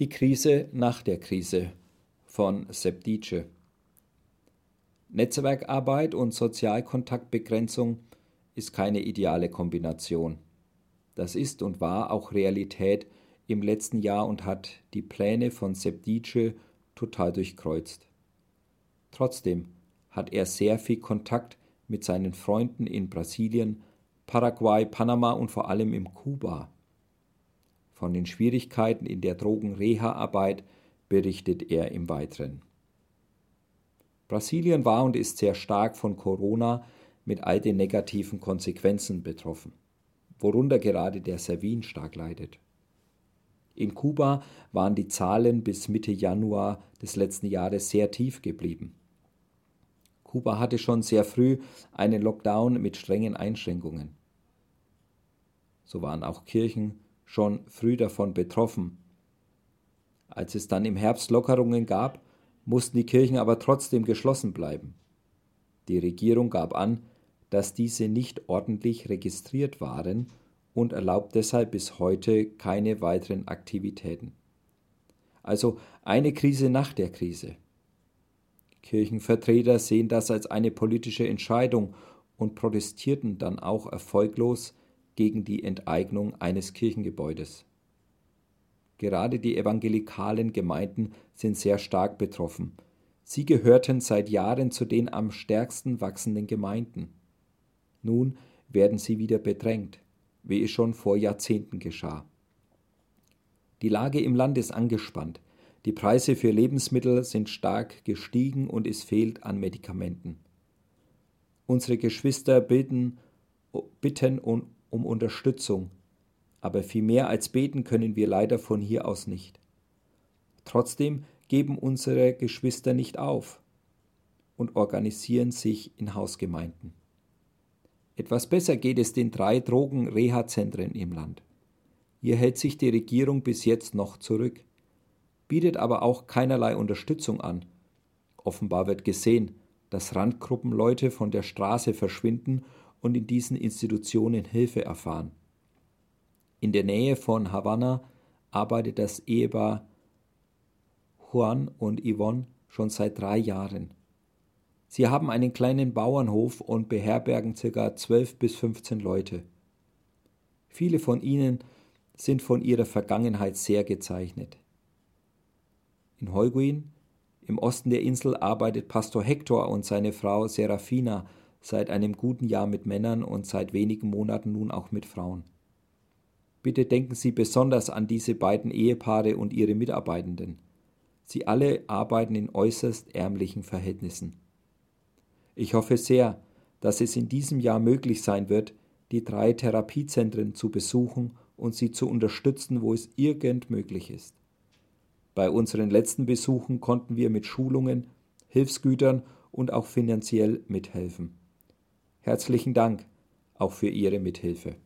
Die Krise nach der Krise von Sepp Dietsche. Netzwerkarbeit und Sozialkontaktbegrenzung ist keine ideale Kombination. Das ist und war auch Realität im letzten Jahr und hat die Pläne von Sepp Dietsche total durchkreuzt. Trotzdem hat er sehr viel Kontakt mit seinen Freunden in Brasilien, Paraguay, Panama und vor allem in Kuba. Von den Schwierigkeiten in der Drogenreha-Arbeit berichtet er im Weiteren. Brasilien war und ist sehr stark von Corona mit all den negativen Konsequenzen betroffen, worunter gerade der Servin stark leidet. In Kuba waren die Zahlen bis Mitte Januar des letzten Jahres sehr tief geblieben. Kuba hatte schon sehr früh einen Lockdown mit strengen Einschränkungen. So waren auch Kirchen, schon früh davon betroffen. Als es dann im Herbst Lockerungen gab, mussten die Kirchen aber trotzdem geschlossen bleiben. Die Regierung gab an, dass diese nicht ordentlich registriert waren und erlaubt deshalb bis heute keine weiteren Aktivitäten. Also eine Krise nach der Krise. Kirchenvertreter sehen das als eine politische Entscheidung und protestierten dann auch erfolglos gegen die Enteignung eines Kirchengebäudes. Gerade die evangelikalen Gemeinden sind sehr stark betroffen. Sie gehörten seit Jahren zu den am stärksten wachsenden Gemeinden. Nun werden sie wieder bedrängt, wie es schon vor Jahrzehnten geschah. Die Lage im Land ist angespannt. Die Preise für Lebensmittel sind stark gestiegen und es fehlt an Medikamenten. Unsere Geschwister bitten, bitten und um Unterstützung, aber viel mehr als beten können wir leider von hier aus nicht. Trotzdem geben unsere Geschwister nicht auf und organisieren sich in Hausgemeinden. Etwas besser geht es den drei Drogen-Reha-Zentren im Land. Hier hält sich die Regierung bis jetzt noch zurück, bietet aber auch keinerlei Unterstützung an. Offenbar wird gesehen, dass Randgruppenleute von der Straße verschwinden und in diesen Institutionen Hilfe erfahren. In der Nähe von Havanna arbeitet das Ehepaar Juan und Yvonne schon seit drei Jahren. Sie haben einen kleinen Bauernhof und beherbergen ca. 12 bis 15 Leute. Viele von ihnen sind von ihrer Vergangenheit sehr gezeichnet. In Heuguin, im Osten der Insel, arbeitet Pastor Hector und seine Frau Serafina seit einem guten Jahr mit Männern und seit wenigen Monaten nun auch mit Frauen. Bitte denken Sie besonders an diese beiden Ehepaare und ihre Mitarbeitenden. Sie alle arbeiten in äußerst ärmlichen Verhältnissen. Ich hoffe sehr, dass es in diesem Jahr möglich sein wird, die drei Therapiezentren zu besuchen und sie zu unterstützen, wo es irgend möglich ist. Bei unseren letzten Besuchen konnten wir mit Schulungen, Hilfsgütern und auch finanziell mithelfen. Herzlichen Dank auch für Ihre Mithilfe.